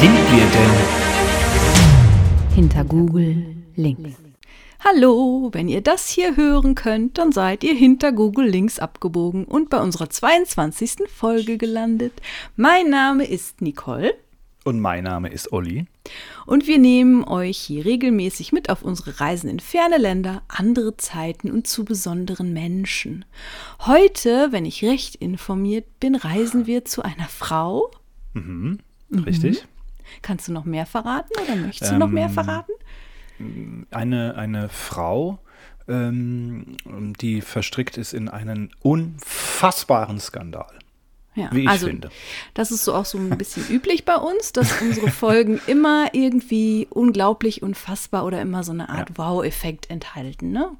sind wir denn? Hinter Google links. Hallo, wenn ihr das hier hören könnt, dann seid ihr hinter Google links abgebogen und bei unserer 22. Folge gelandet. Mein Name ist Nicole. Und mein Name ist Olli. Und wir nehmen euch hier regelmäßig mit auf unsere Reisen in ferne Länder, andere Zeiten und zu besonderen Menschen. Heute, wenn ich recht informiert bin, reisen wir zu einer Frau. Mhm. Richtig. Kannst du noch mehr verraten oder möchtest du noch mehr Ähm, verraten? Eine, eine Frau, ähm, die verstrickt ist in einen unfassbaren Skandal. Ja, wie ich also finde. das ist so auch so ein bisschen üblich bei uns, dass unsere Folgen immer irgendwie unglaublich unfassbar oder immer so eine Art Wow-Effekt enthalten, ne?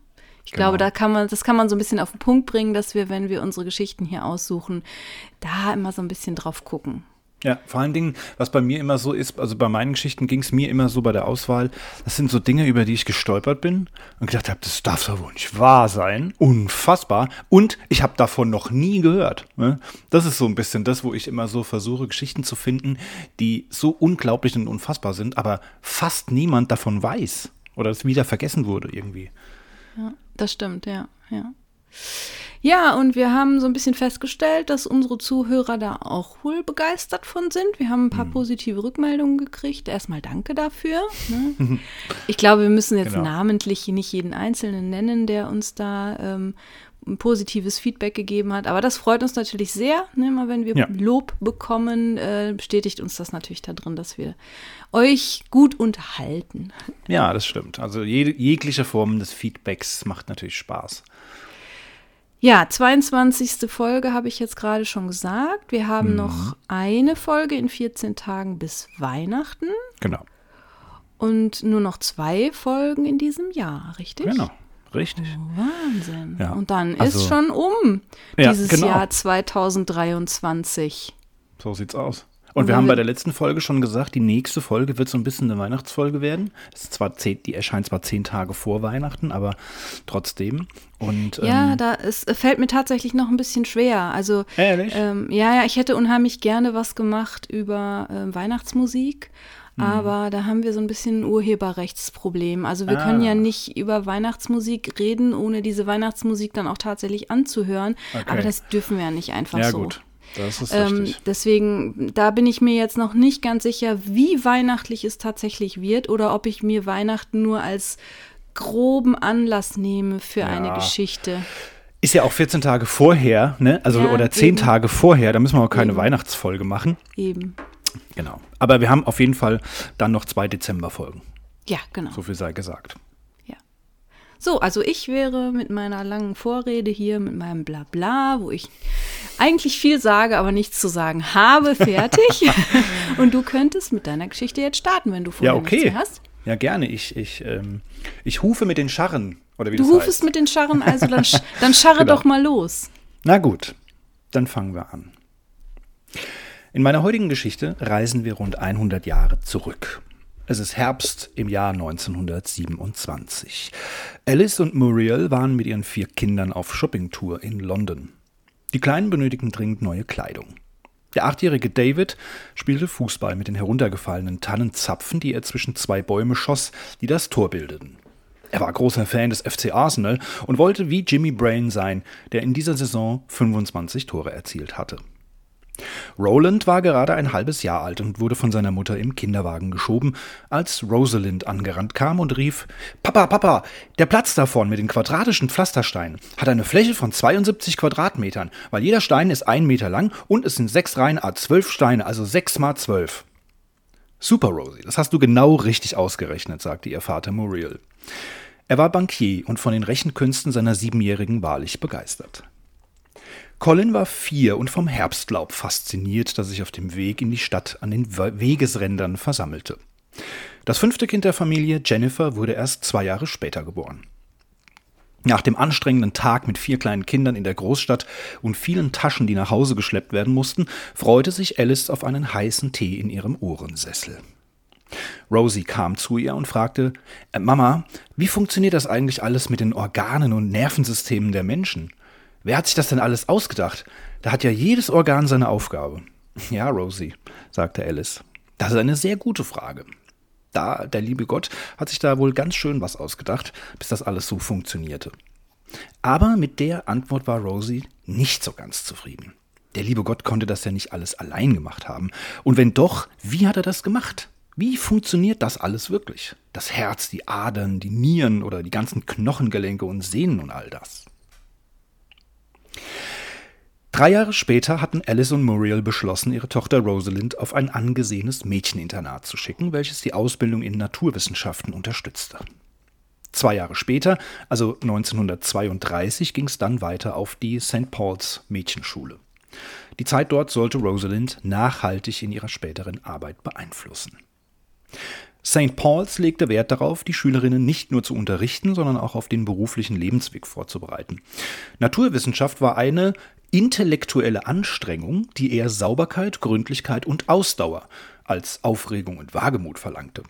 Ich glaube, Genau. da kann man, das kann man so ein bisschen auf den Punkt bringen, dass wir, wenn wir unsere Geschichten hier aussuchen, da immer so ein bisschen drauf gucken. Ja, vor allen Dingen, was bei mir immer so ist, also bei meinen Geschichten ging es mir immer so bei der Auswahl, das sind so Dinge, über die ich gestolpert bin und gedacht habe, das darf doch wohl nicht wahr sein. Unfassbar. Und ich habe davon noch nie gehört. Ne? Das ist so ein bisschen das, wo ich immer so versuche, Geschichten zu finden, die so unglaublich und unfassbar sind, aber fast niemand davon weiß. Oder es wieder vergessen wurde irgendwie. Ja, das stimmt, ja, ja. Ja, und wir haben so ein bisschen festgestellt, dass unsere Zuhörer da auch wohl begeistert von sind. Wir haben ein paar Mhm. positive Rückmeldungen gekriegt. Erstmal danke dafür. Ne? Ich glaube, wir müssen jetzt Genau. namentlich nicht jeden Einzelnen nennen, der uns da ähm, ein positives Feedback gegeben hat. Aber das freut uns natürlich sehr. Ne? Immer wenn wir Ja. Lob bekommen, äh, bestätigt uns das natürlich darin, dass wir euch gut unterhalten. Ja, das stimmt. Also jede, jegliche Form des Feedbacks macht natürlich Spaß. Ja, 22. Folge habe ich jetzt gerade schon gesagt. Wir haben noch eine Folge in 14 Tagen bis Weihnachten Genau. und nur noch zwei Folgen in diesem Jahr, richtig? Genau. Richtig. Wahnsinn. Ja, Und dann also- ist schon um Ja, dieses genau. Jahr 2023. So sieht's aus. Und wir haben bei der letzten Folge schon gesagt, die nächste Folge wird so ein bisschen eine Weihnachtsfolge werden. Es ist zwar zehn, die erscheint zwar zehn Tage vor Weihnachten, aber trotzdem. Und Ja, ähm, da es fällt mir tatsächlich noch ein bisschen schwer. Also Ehrlich? ähm, ja, ja, ich hätte unheimlich gerne was gemacht über ähm, Weihnachtsmusik. Mhm. Aber da haben wir so ein bisschen ein Urheberrechtsproblem. Also wir Ah. können ja nicht über Weihnachtsmusik reden, ohne diese Weihnachtsmusik dann auch tatsächlich anzuhören. Okay. Aber das dürfen wir ja nicht einfach ja so. gut, das ist Ähm, richtig. deswegen, da bin ich mir jetzt noch nicht ganz sicher, wie weihnachtlich es tatsächlich wird oder ob ich mir Weihnachten nur als groben Anlass nehme für eine Ja. Geschichte. Ist ja auch 14 Tage vorher, ne? Also Ja, oder 10 eben. Tage vorher, da müssen wir auch keine Eben. Weihnachtsfolge machen. Eben. Genau. Aber wir haben auf jeden Fall dann noch zwei Dezemberfolgen. Ja, genau. So viel sei gesagt. So, also ich wäre mit meiner langen Vorrede hier, mit meinem Blabla, wo ich eigentlich viel sage, aber nichts zu sagen habe, fertig. Und du könntest mit deiner Geschichte jetzt starten, wenn du vorher Ja, nichts okay. hast. Ja, gerne. Ich, ich, ähm, ich hufe mit den Scharren. Oder wie Du das rufst heißt. mit den Scharren, also dann, dann scharre Genau. doch mal los. Na gut, dann fangen wir an. In meiner heutigen Geschichte reisen wir rund 100 Jahre zurück. Es ist Herbst im Jahr 1927. Alice und Muriel waren mit ihren vier Kindern auf Shoppingtour in London. Die Kleinen benötigten dringend neue Kleidung. Der achtjährige David spielte Fußball mit den heruntergefallenen Tannenzapfen, die er zwischen zwei Bäume schoss, die das Tor bildeten. Er war großer Fan des FC Arsenal und wollte wie Jimmy Brain sein, der in dieser Saison 25 Tore erzielt hatte. Roland war gerade ein halbes Jahr alt und wurde von seiner Mutter im Kinderwagen geschoben, als Rosalind angerannt kam und rief: Papa, Papa, der Platz davon mit den quadratischen Pflastersteinen hat eine Fläche von 72 Quadratmetern, weil jeder Stein ist ein Meter lang und es sind sechs Reihen a zwölf Steine, also sechs mal zwölf. Super, Rosie, das hast du genau richtig ausgerechnet, sagte ihr Vater Muriel. Er war Bankier und von den Rechenkünsten seiner Siebenjährigen wahrlich begeistert. Colin war vier und vom Herbstlaub fasziniert, das sich auf dem Weg in die Stadt an den We- Wegesrändern versammelte. Das fünfte Kind der Familie, Jennifer, wurde erst zwei Jahre später geboren. Nach dem anstrengenden Tag mit vier kleinen Kindern in der Großstadt und vielen Taschen, die nach Hause geschleppt werden mussten, freute sich Alice auf einen heißen Tee in ihrem Ohrensessel. Rosie kam zu ihr und fragte, "Äh, Mama, wie funktioniert das eigentlich alles mit den Organen und Nervensystemen der Menschen? Wer hat sich das denn alles ausgedacht? Da hat ja jedes Organ seine Aufgabe. Ja, Rosie, sagte Alice. Das ist eine sehr gute Frage. Da, der liebe Gott hat sich da wohl ganz schön was ausgedacht, bis das alles so funktionierte. Aber mit der Antwort war Rosie nicht so ganz zufrieden. Der liebe Gott konnte das ja nicht alles allein gemacht haben. Und wenn doch, wie hat er das gemacht? Wie funktioniert das alles wirklich? Das Herz, die Adern, die Nieren oder die ganzen Knochengelenke und Sehnen und all das. Drei Jahre später hatten Alice und Muriel beschlossen, ihre Tochter Rosalind auf ein angesehenes Mädcheninternat zu schicken, welches die Ausbildung in Naturwissenschaften unterstützte. Zwei Jahre später, also 1932, ging es dann weiter auf die St. Paul's Mädchenschule. Die Zeit dort sollte Rosalind nachhaltig in ihrer späteren Arbeit beeinflussen. St. Paul's legte Wert darauf, die Schülerinnen nicht nur zu unterrichten, sondern auch auf den beruflichen Lebensweg vorzubereiten. Naturwissenschaft war eine intellektuelle Anstrengung, die eher Sauberkeit, Gründlichkeit und Ausdauer als Aufregung und Wagemut verlangte.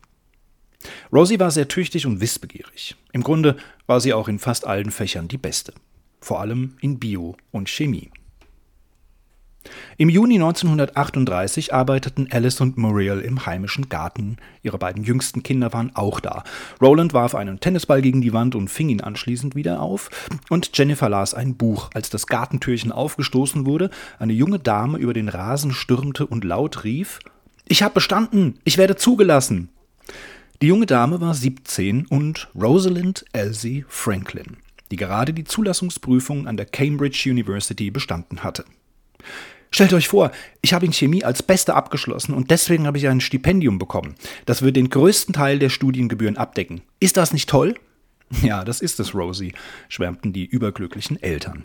Rosie war sehr tüchtig und wissbegierig. Im Grunde war sie auch in fast allen Fächern die Beste, vor allem in Bio und Chemie. Im Juni 1938 arbeiteten Alice und Muriel im heimischen Garten. Ihre beiden jüngsten Kinder waren auch da. Roland warf einen Tennisball gegen die Wand und fing ihn anschließend wieder auf. Und Jennifer las ein Buch. Als das Gartentürchen aufgestoßen wurde, eine junge Dame über den Rasen stürmte und laut rief: Ich habe bestanden! Ich werde zugelassen! Die junge Dame war 17 und Rosalind Elsie Franklin, die gerade die Zulassungsprüfung an der Cambridge University bestanden hatte. Stellt euch vor, ich habe in Chemie als Beste abgeschlossen und deswegen habe ich ein Stipendium bekommen. Das wird den größten Teil der Studiengebühren abdecken. Ist das nicht toll? Ja, das ist es, Rosie, schwärmten die überglücklichen Eltern.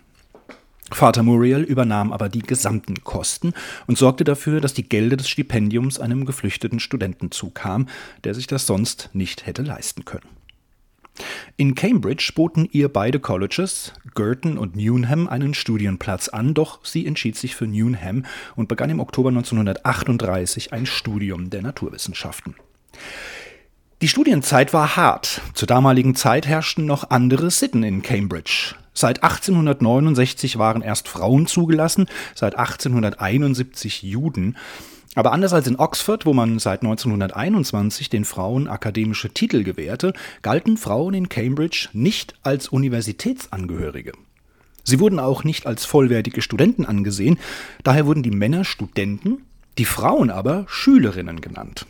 Vater Muriel übernahm aber die gesamten Kosten und sorgte dafür, dass die Gelder des Stipendiums einem geflüchteten Studenten zukam, der sich das sonst nicht hätte leisten können. In Cambridge boten ihr beide Colleges, Girton und Newnham, einen Studienplatz an, doch sie entschied sich für Newnham und begann im Oktober 1938 ein Studium der Naturwissenschaften. Die Studienzeit war hart. Zur damaligen Zeit herrschten noch andere Sitten in Cambridge. Seit 1869 waren erst Frauen zugelassen, seit 1871 Juden. Aber anders als in Oxford, wo man seit 1921 den Frauen akademische Titel gewährte, galten Frauen in Cambridge nicht als Universitätsangehörige. Sie wurden auch nicht als vollwertige Studenten angesehen, daher wurden die Männer Studenten, die Frauen aber Schülerinnen genannt.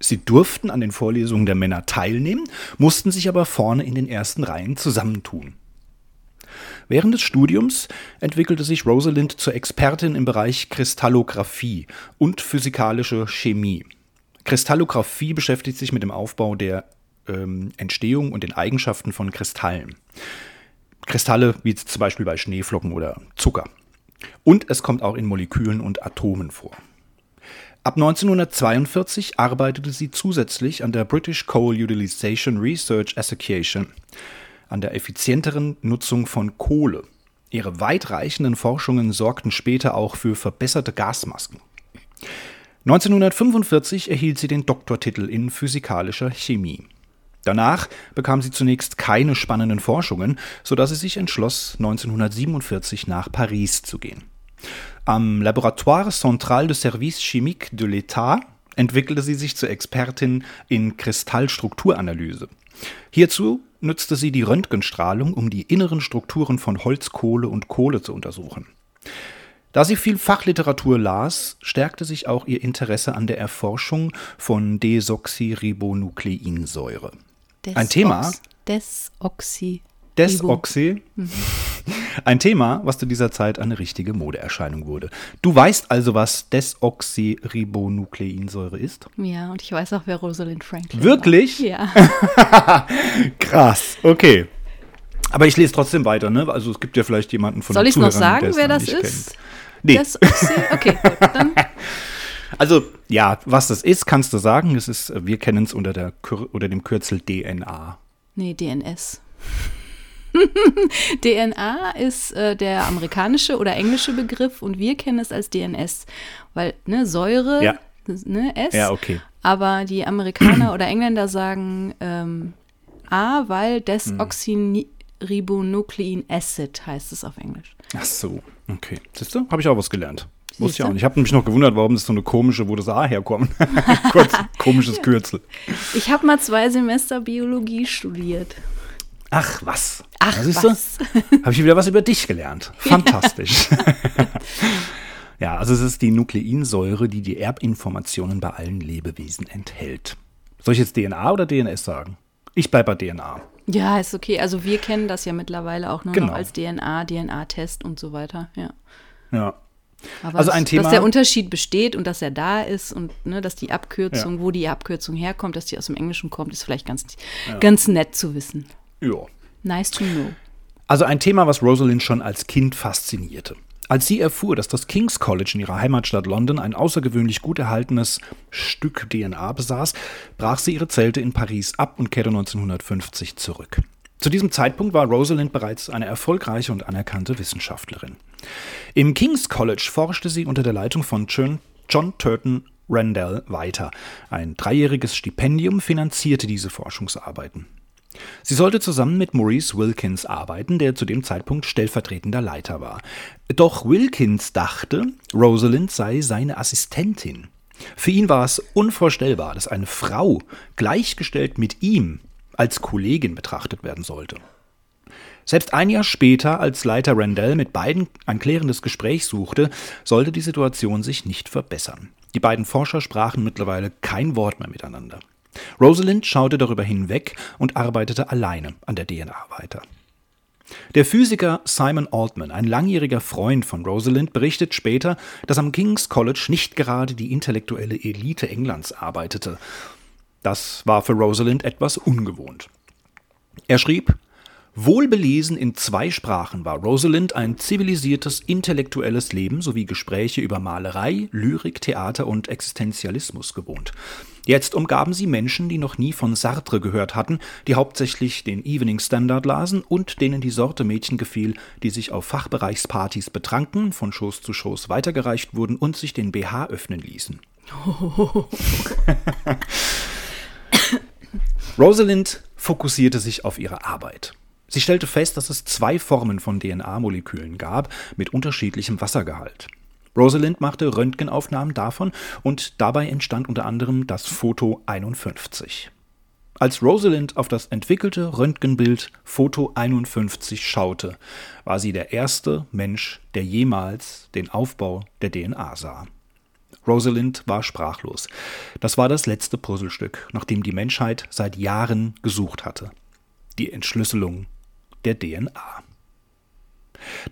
Sie durften an den Vorlesungen der Männer teilnehmen, mussten sich aber vorne in den ersten Reihen zusammentun. Während des Studiums entwickelte sich Rosalind zur Expertin im Bereich Kristallographie und physikalische Chemie. Kristallographie beschäftigt sich mit dem Aufbau der ähm, Entstehung und den Eigenschaften von Kristallen. Kristalle wie zum Beispiel bei Schneeflocken oder Zucker. Und es kommt auch in Molekülen und Atomen vor. Ab 1942 arbeitete sie zusätzlich an der British Coal Utilization Research Association an der effizienteren Nutzung von Kohle. Ihre weitreichenden Forschungen sorgten später auch für verbesserte Gasmasken. 1945 erhielt sie den Doktortitel in physikalischer Chemie. Danach bekam sie zunächst keine spannenden Forschungen, sodass sie sich entschloss, 1947 nach Paris zu gehen. Am Laboratoire Central de Service Chimique de l'État entwickelte sie sich zur Expertin in Kristallstrukturanalyse. Hierzu nutzte sie die Röntgenstrahlung, um die inneren Strukturen von Holz, Kohle und Kohle zu untersuchen. Da sie viel Fachliteratur las, stärkte sich auch ihr Interesse an der Erforschung von Desoxyribonukleinsäure. Ein Thema. Desoxy. Desoxy. Mhm. Ein Thema, was zu dieser Zeit eine richtige Modeerscheinung wurde. Du weißt also, was Desoxyribonukleinsäure ist? Ja, und ich weiß auch, wer Rosalind Franklin Wirklich? War. Ja. Krass, okay. Aber ich lese trotzdem weiter, ne? Also es gibt ja vielleicht jemanden von Soll ich noch sagen, wer das ist? Kennt. Nee. Desoxy? Okay, gut, dann. Also, ja, was das ist, kannst du sagen. Es ist, wir kennen es unter, der, unter dem Kürzel DNA. Nee, DNS. DNA ist äh, der amerikanische oder englische Begriff und wir kennen es als DNS, weil ne, Säure, ja. ne, S. Ja, okay. Aber die Amerikaner oder Engländer sagen ähm, A, weil Desoxynribonuclein Acid heißt es auf Englisch. Ach so, okay. Siehst du, habe ich auch was gelernt. Wusste ich auch nicht. Ich habe mich noch gewundert, warum das so eine komische, wo das A herkommt. Kurz, komisches Kürzel. Ich habe mal zwei Semester Biologie studiert. Ach, was? Ach, Da siehst was? Habe ich wieder was über dich gelernt. Fantastisch. ja, also es ist die Nukleinsäure, die die Erbinformationen bei allen Lebewesen enthält. Soll ich jetzt DNA oder DNS sagen? Ich bleibe bei DNA. Ja, ist okay. Also wir kennen das ja mittlerweile auch nur Genau. noch als DNA, DNA-Test und so weiter. Ja. Ja. Aber Also dass, ein Thema- dass der Unterschied besteht und dass er da ist und ne, dass die Abkürzung, wo die Abkürzung herkommt, dass die aus dem Englischen kommt, ist vielleicht ganz, ganz nett zu wissen. Ja. Nice to know. Also ein Thema, was Rosalind schon als Kind faszinierte. Als sie erfuhr, dass das King's College in ihrer Heimatstadt London ein außergewöhnlich gut erhaltenes Stück DNA besaß, brach sie ihre Zelte in Paris ab und kehrte 1950 zurück. Zu diesem Zeitpunkt war Rosalind bereits eine erfolgreiche und anerkannte Wissenschaftlerin. Im King's College forschte sie unter der Leitung von John, John Turton Randall weiter. Ein dreijähriges Stipendium finanzierte diese Forschungsarbeiten. Sie sollte zusammen mit Maurice Wilkins arbeiten, der zu dem Zeitpunkt stellvertretender Leiter war. Doch Wilkins dachte, Rosalind sei seine Assistentin. Für ihn war es unvorstellbar, dass eine Frau gleichgestellt mit ihm als Kollegin betrachtet werden sollte. Selbst ein Jahr später, als Leiter Randall mit beiden ein klärendes Gespräch suchte, sollte die Situation sich nicht verbessern. Die beiden Forscher sprachen mittlerweile kein Wort mehr miteinander. Rosalind schaute darüber hinweg und arbeitete alleine an der DNA weiter. Der Physiker Simon Altman, ein langjähriger Freund von Rosalind, berichtet später, dass am King's College nicht gerade die intellektuelle Elite Englands arbeitete. Das war für Rosalind etwas ungewohnt. Er schrieb, Wohlbelesen in zwei Sprachen war Rosalind ein zivilisiertes intellektuelles Leben sowie Gespräche über Malerei, Lyrik, Theater und Existenzialismus gewohnt. Jetzt umgaben sie Menschen, die noch nie von Sartre gehört hatten, die hauptsächlich den Evening Standard lasen und denen die Sorte Mädchen gefiel, die sich auf Fachbereichspartys betranken, von Schoß zu Schoß weitergereicht wurden und sich den BH öffnen ließen. Rosalind fokussierte sich auf ihre Arbeit. Sie stellte fest, dass es zwei Formen von DNA-Molekülen gab mit unterschiedlichem Wassergehalt. Rosalind machte Röntgenaufnahmen davon und dabei entstand unter anderem das Foto 51. Als Rosalind auf das entwickelte Röntgenbild Foto 51 schaute, war sie der erste Mensch, der jemals den Aufbau der DNA sah. Rosalind war sprachlos. Das war das letzte Puzzlestück, nach dem die Menschheit seit Jahren gesucht hatte. Die Entschlüsselung der DNA.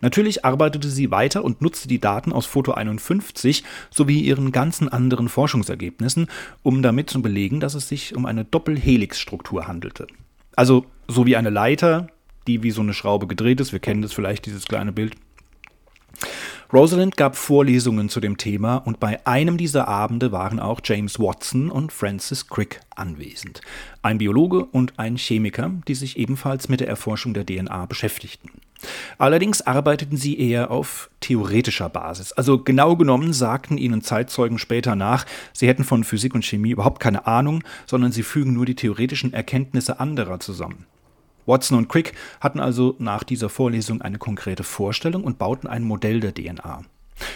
Natürlich arbeitete sie weiter und nutzte die Daten aus Foto 51 sowie ihren ganzen anderen Forschungsergebnissen, um damit zu belegen, dass es sich um eine Doppelhelixstruktur handelte. Also so wie eine Leiter, die wie so eine Schraube gedreht ist. Wir kennen das vielleicht, dieses kleine Bild. Rosalind gab Vorlesungen zu dem Thema und bei einem dieser Abende waren auch James Watson und Francis Crick anwesend. Ein Biologe und ein Chemiker, die sich ebenfalls mit der Erforschung der DNA beschäftigten. Allerdings arbeiteten sie eher auf theoretischer Basis. Also genau genommen sagten ihnen Zeitzeugen später nach, sie hätten von Physik und Chemie überhaupt keine Ahnung, sondern sie fügen nur die theoretischen Erkenntnisse anderer zusammen. Watson und Crick hatten also nach dieser Vorlesung eine konkrete Vorstellung und bauten ein Modell der DNA.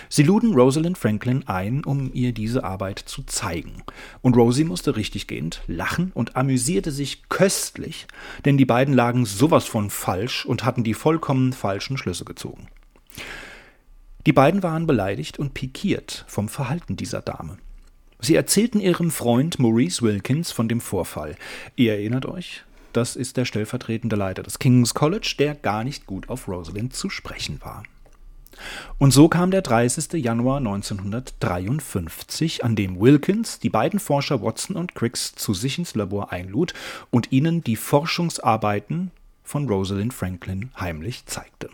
Sie luden Rosalind Franklin ein, um ihr diese Arbeit zu zeigen. Und Rosie musste richtiggehend lachen und amüsierte sich köstlich, denn die beiden lagen sowas von falsch und hatten die vollkommen falschen Schlüsse gezogen. Die beiden waren beleidigt und pikiert vom Verhalten dieser Dame. Sie erzählten ihrem Freund Maurice Wilkins von dem Vorfall. Ihr erinnert euch? Das ist der stellvertretende Leiter des King's College, der gar nicht gut auf Rosalind zu sprechen war. Und so kam der 30. Januar 1953, an dem Wilkins die beiden Forscher Watson und Cricks zu sich ins Labor einlud und ihnen die Forschungsarbeiten von Rosalind Franklin heimlich zeigte.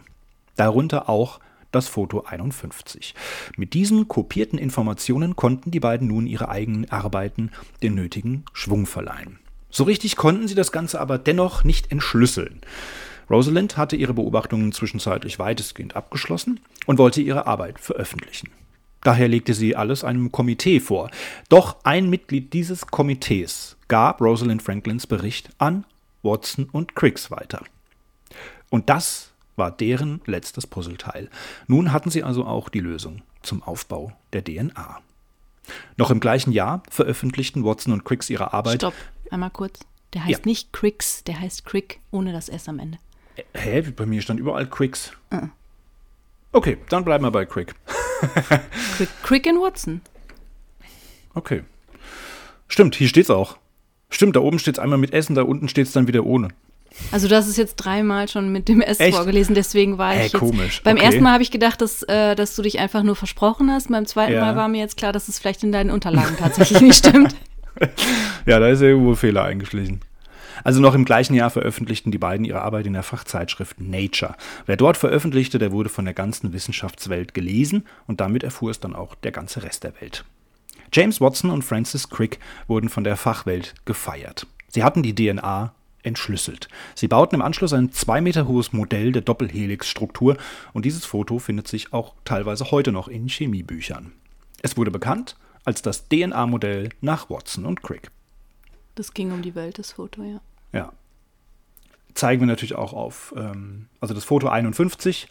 Darunter auch das Foto 51. Mit diesen kopierten Informationen konnten die beiden nun ihre eigenen Arbeiten den nötigen Schwung verleihen. So richtig konnten sie das Ganze aber dennoch nicht entschlüsseln. Rosalind hatte ihre Beobachtungen zwischenzeitlich weitestgehend abgeschlossen und wollte ihre Arbeit veröffentlichen. Daher legte sie alles einem Komitee vor. Doch ein Mitglied dieses Komitees gab Rosalind Franklins Bericht an Watson und Cricks weiter. Und das war deren letztes Puzzleteil. Nun hatten sie also auch die Lösung. zum Aufbau der DNA. Noch im gleichen Jahr veröffentlichten Watson und Cricks ihre Arbeit. Stopp, einmal kurz. Der heißt Ja. nicht Cricks, der heißt Crick ohne das S am Ende. Hä? Bei mir stand überall Cricks. Okay, dann bleiben wir bei Crick. Crick, Crick and Watson. Okay. Stimmt, hier steht's auch. Stimmt, da oben steht's einmal mit S und da unten steht's dann wieder ohne. Also du hast es jetzt dreimal schon mit dem S Echt? vorgelesen, deswegen war Hä, ich jetzt. komisch, Beim okay. ersten Mal habe ich gedacht, dass, äh, dass du dich einfach nur versprochen hast. Beim zweiten Ja. Mal war mir jetzt klar, dass es vielleicht in deinen Unterlagen tatsächlich nicht stimmt. Ja, da ist irgendwo ein Fehler eingeschlichen. Also noch im gleichen Jahr veröffentlichten die beiden ihre Arbeit in der Fachzeitschrift Nature. Wer dort veröffentlichte, der wurde von der ganzen Wissenschaftswelt gelesen und damit erfuhr es dann auch der ganze Rest der Welt. James Watson und Francis Crick wurden von der Fachwelt gefeiert. Sie hatten die DNA entschlüsselt. Sie bauten im Anschluss ein zwei Meter hohes Modell der Doppelhelix-Struktur und dieses Foto findet sich auch teilweise heute noch in Chemiebüchern. Es wurde bekannt als das DNA-Modell nach Watson und Crick. Das ging um die Welt, das Foto, ja. Ja. Zeigen wir natürlich auch auf, ähm, also das Foto 51,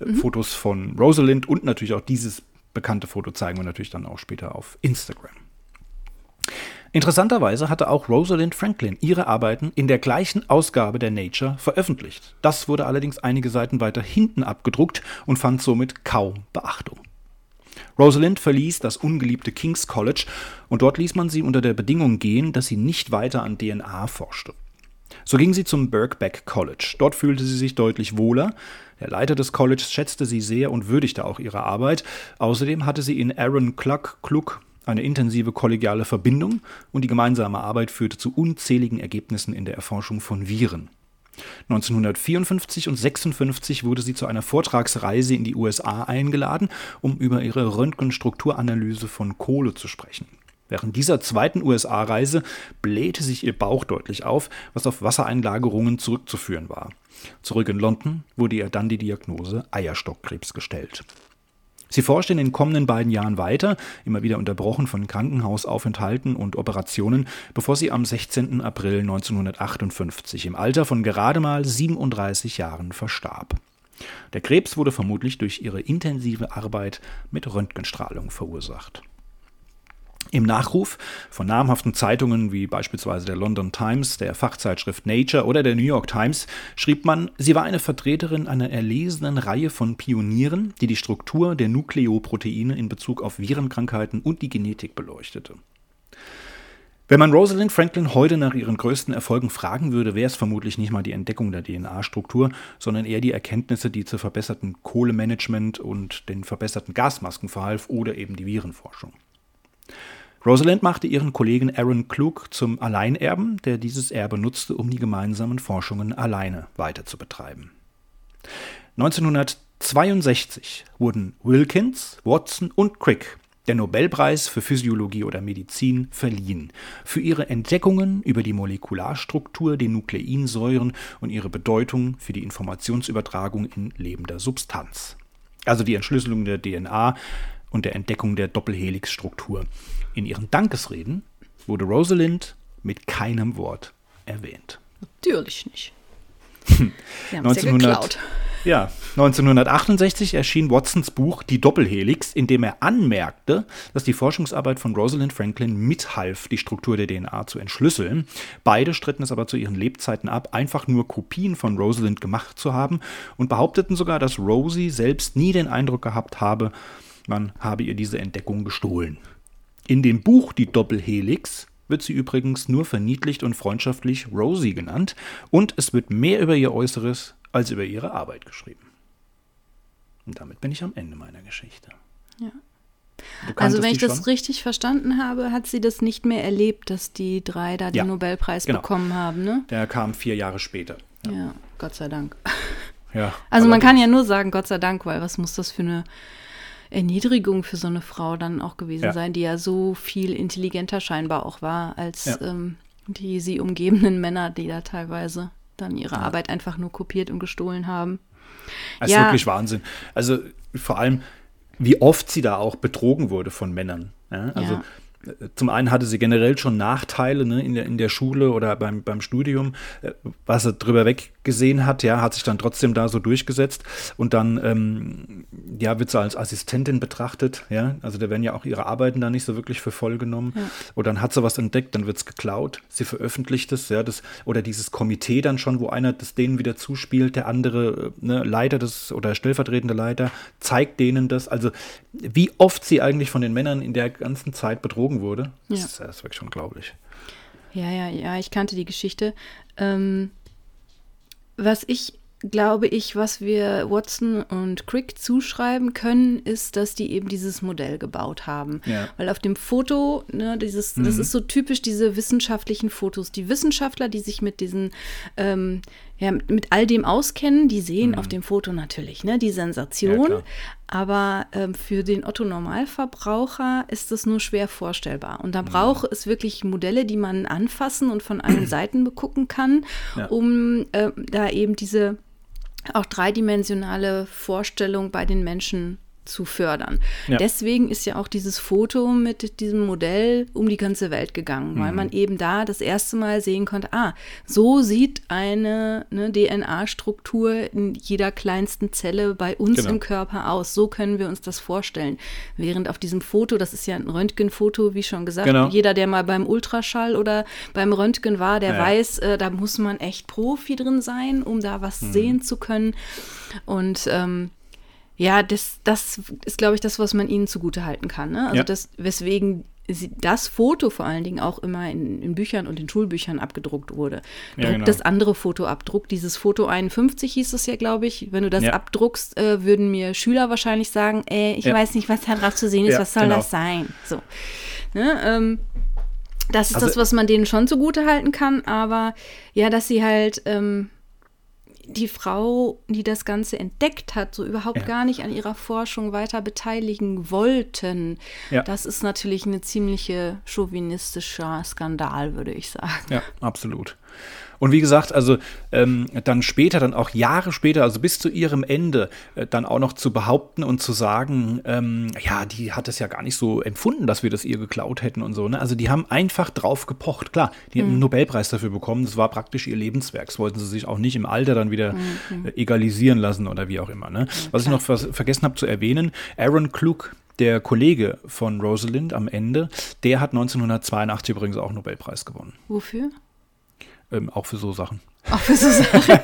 äh, Fotos von Rosalind und natürlich auch dieses bekannte Foto zeigen wir natürlich dann auch später auf Instagram. Interessanterweise hatte auch Rosalind Franklin ihre Arbeiten in der gleichen Ausgabe der Nature veröffentlicht. Das wurde allerdings einige Seiten weiter hinten abgedruckt und fand somit kaum Beachtung. Rosalind verließ das ungeliebte King's College und dort ließ man sie unter der Bedingung gehen, dass sie nicht weiter an DNA forschte. So ging sie zum Birkbeck College. Dort fühlte sie sich deutlich wohler. Der Leiter des Colleges schätzte sie sehr und würdigte auch ihre Arbeit. Außerdem hatte sie in Aaron Cluck Kluck eine intensive kollegiale Verbindung und die gemeinsame Arbeit führte zu unzähligen Ergebnissen in der Erforschung von Viren. 1954 und 56 wurde sie zu einer Vortragsreise in die USA eingeladen, um über ihre Röntgenstrukturanalyse von Kohle zu sprechen. Während dieser zweiten USA-Reise blähte sich ihr Bauch deutlich auf, was auf Wassereinlagerungen zurückzuführen war. Zurück in London wurde ihr dann die Diagnose Eierstockkrebs gestellt. Sie forschte in den kommenden beiden Jahren weiter, immer wieder unterbrochen von Krankenhausaufenthalten und Operationen, bevor sie am 16. April 1958 im Alter von gerade mal 37 Jahren verstarb. Der Krebs wurde vermutlich durch ihre intensive Arbeit mit Röntgenstrahlung verursacht. Im Nachruf von namhaften Zeitungen wie beispielsweise der London Times, der Fachzeitschrift Nature oder der New York Times schrieb man, sie war eine Vertreterin einer erlesenen Reihe von Pionieren, die die Struktur der Nukleoproteine in Bezug auf Virenkrankheiten und die Genetik beleuchtete. Wenn man Rosalind Franklin heute nach ihren größten Erfolgen fragen würde, wäre es vermutlich nicht mal die Entdeckung der DNA-Struktur, sondern eher die Erkenntnisse, die zu verbesserten Kohlemanagement und den verbesserten Gasmasken verhalf oder eben die Virenforschung. Rosalind machte ihren Kollegen Aaron Klug zum Alleinerben, der dieses Erbe nutzte, um die gemeinsamen Forschungen alleine weiter zu betreiben. 1962 wurden Wilkins, Watson und Crick der Nobelpreis für Physiologie oder Medizin verliehen für ihre Entdeckungen über die Molekularstruktur der Nukleinsäuren und ihre Bedeutung für die Informationsübertragung in lebender Substanz. Also die Entschlüsselung der DNA und der Entdeckung der Doppelhelixstruktur. In ihren Dankesreden wurde Rosalind mit keinem Wort erwähnt. Natürlich nicht. Sie haben es ja 1900 geklaut. Ja, 1968 erschien Watsons Buch Die Doppelhelix, in dem er anmerkte, dass die Forschungsarbeit von Rosalind Franklin mithalf, die Struktur der DNA zu entschlüsseln. Beide stritten es aber zu ihren Lebzeiten ab, einfach nur Kopien von Rosalind gemacht zu haben und behaupteten sogar, dass Rosie selbst nie den Eindruck gehabt habe, man habe ihr diese Entdeckung gestohlen. In dem Buch Die Doppelhelix wird sie übrigens nur verniedlicht und freundschaftlich Rosie genannt und es wird mehr über ihr Äußeres als über ihre Arbeit geschrieben. Und damit bin ich am Ende meiner Geschichte. Ja. Also wenn ich das schon? richtig verstanden habe, hat sie das nicht mehr erlebt, dass die drei da Ja, den Nobelpreis genau. bekommen haben, ne? Der kam vier Jahre später. Ja. Gott sei Dank. Ja, Also man kann ja nur sagen, Gott sei Dank, weil was muss das für eine Erniedrigung für so eine Frau dann auch gewesen Ja. sein, die ja so viel intelligenter scheinbar auch war als Ja. ähm, die sie umgebenden Männer, die da teilweise dann ihre Arbeit einfach nur kopiert und gestohlen haben. Das ist Ja. wirklich Wahnsinn. Also vor allem, wie oft sie da auch betrogen wurde von Männern. Ja? Also zum einen hatte sie generell schon Nachteile ne, in, der, in der Schule oder beim, beim Studium, äh, was sie drüber weg gesehen hat, ja, hat sich dann trotzdem da so durchgesetzt. Und dann, ähm, ja, wird sie als Assistentin betrachtet, ja, also da werden ja auch ihre Arbeiten da nicht so wirklich für voll genommen. Ja. und dann hat sie was entdeckt, dann wird es geklaut, sie veröffentlicht es, ja, das, oder dieses Komitee dann schon, wo einer das denen wieder zuspielt, der andere ne, Leiter des oder stellvertretende Leiter zeigt denen das, also wie oft sie eigentlich von den Männern in der ganzen Zeit betrogen wurde, ja. das, ist, das ist wirklich unglaublich. Ja, ja, ja, ich kannte die Geschichte. Ähm, was ich glaube ich, was wir Watson und Crick zuschreiben können, ist, dass die eben dieses Modell gebaut haben. Ja. Weil auf dem Foto, ne, dieses, mhm. das ist so typisch diese wissenschaftlichen Fotos. Die Wissenschaftler, die sich mit diesen ähm, ja, mit all dem auskennen, die sehen mhm. auf dem Foto natürlich ne, die Sensation, ja, aber ähm, für den Otto-Normalverbraucher ist das nur schwer vorstellbar. Und da mhm. braucht es wirklich Modelle, die man anfassen und von allen Seiten begucken kann, ja. um äh, da eben diese auch dreidimensionale Vorstellung bei den Menschen zu fördern. Ja. Deswegen ist ja auch dieses Foto mit diesem Modell um die ganze Welt gegangen, mhm. weil man eben da das erste Mal sehen konnte, ah, so sieht eine ne, DNA-Struktur in jeder kleinsten Zelle bei uns genau. im Körper aus. So können wir uns das vorstellen. Während auf diesem Foto, das ist ja ein Röntgenfoto, wie schon gesagt, genau. jeder, der mal beim Ultraschall oder beim Röntgen war, der ja. weiß, äh, da muss man echt Profi drin sein, um da was mhm. sehen zu können. Und ähm, ja, das, das ist, glaube ich, das, was man ihnen zugute halten kann. Ne? Also ja. das, weswegen sie, das Foto vor allen Dingen auch immer in, in Büchern und in Schulbüchern abgedruckt wurde. Druck ja, genau. das andere Foto ab. Druck dieses Foto 51 hieß es ja, glaube ich. Wenn du das ja. abdruckst, äh, würden mir Schüler wahrscheinlich sagen, ey, ich weiß nicht, was da drauf zu sehen ist, was soll genau. das sein? So. Ne? Ähm, das ist also, das, was man denen schon zugute halten kann, aber ja, dass sie halt ähm, die Frau, die das Ganze entdeckt hat, so überhaupt ja. gar nicht an ihrer Forschung weiter beteiligen wollten. Ja. Das ist natürlich ein ziemliche chauvinistischer Skandal, würde ich sagen. Ja, absolut. Und wie gesagt, also ähm, dann später, dann auch Jahre später, also bis zu ihrem Ende, äh, dann auch noch zu behaupten und zu sagen, ähm, ja, die hat es ja gar nicht so empfunden, dass wir das ihr geklaut hätten und so. Ne? Also die haben einfach drauf gepocht. Klar, die mhm. haben einen Nobelpreis dafür bekommen. Das war praktisch ihr Lebenswerk. Das wollten sie sich auch nicht im Alter dann wieder mhm. äh, egalisieren lassen oder wie auch immer. Ne? Was ich noch vers vergessen habe zu erwähnen, Aaron Klug, der Kollege von Rosalind am Ende, der hat 1982 übrigens auch Nobelpreis gewonnen. Wofür? Ähm, auch für so Sachen. Auch für so Sachen.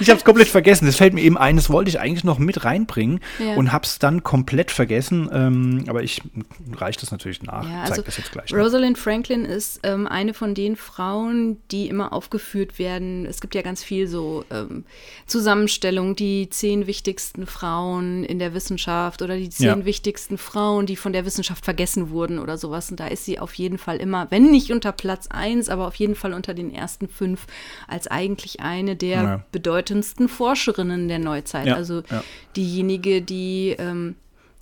ich habe es komplett vergessen. Das fällt mir eben ein, das wollte ich eigentlich noch mit reinbringen ja. und habe es dann komplett vergessen. Ähm, aber ich reiche das natürlich nach. Ja, also das jetzt gleich. Rosalind Franklin ist ähm, eine von den Frauen, die immer aufgeführt werden. Es gibt ja ganz viel so ähm, Zusammenstellungen, die zehn wichtigsten Frauen in der Wissenschaft oder die zehn ja. wichtigsten Frauen, die von der Wissenschaft vergessen wurden oder sowas. Und da ist sie auf jeden Fall immer, wenn nicht unter Platz eins, aber auf jeden Fall unter den ersten fünf 2005 als eigentlich eine der ja. bedeutendsten Forscherinnen der Neuzeit. Ja, also ja. diejenige, die ähm,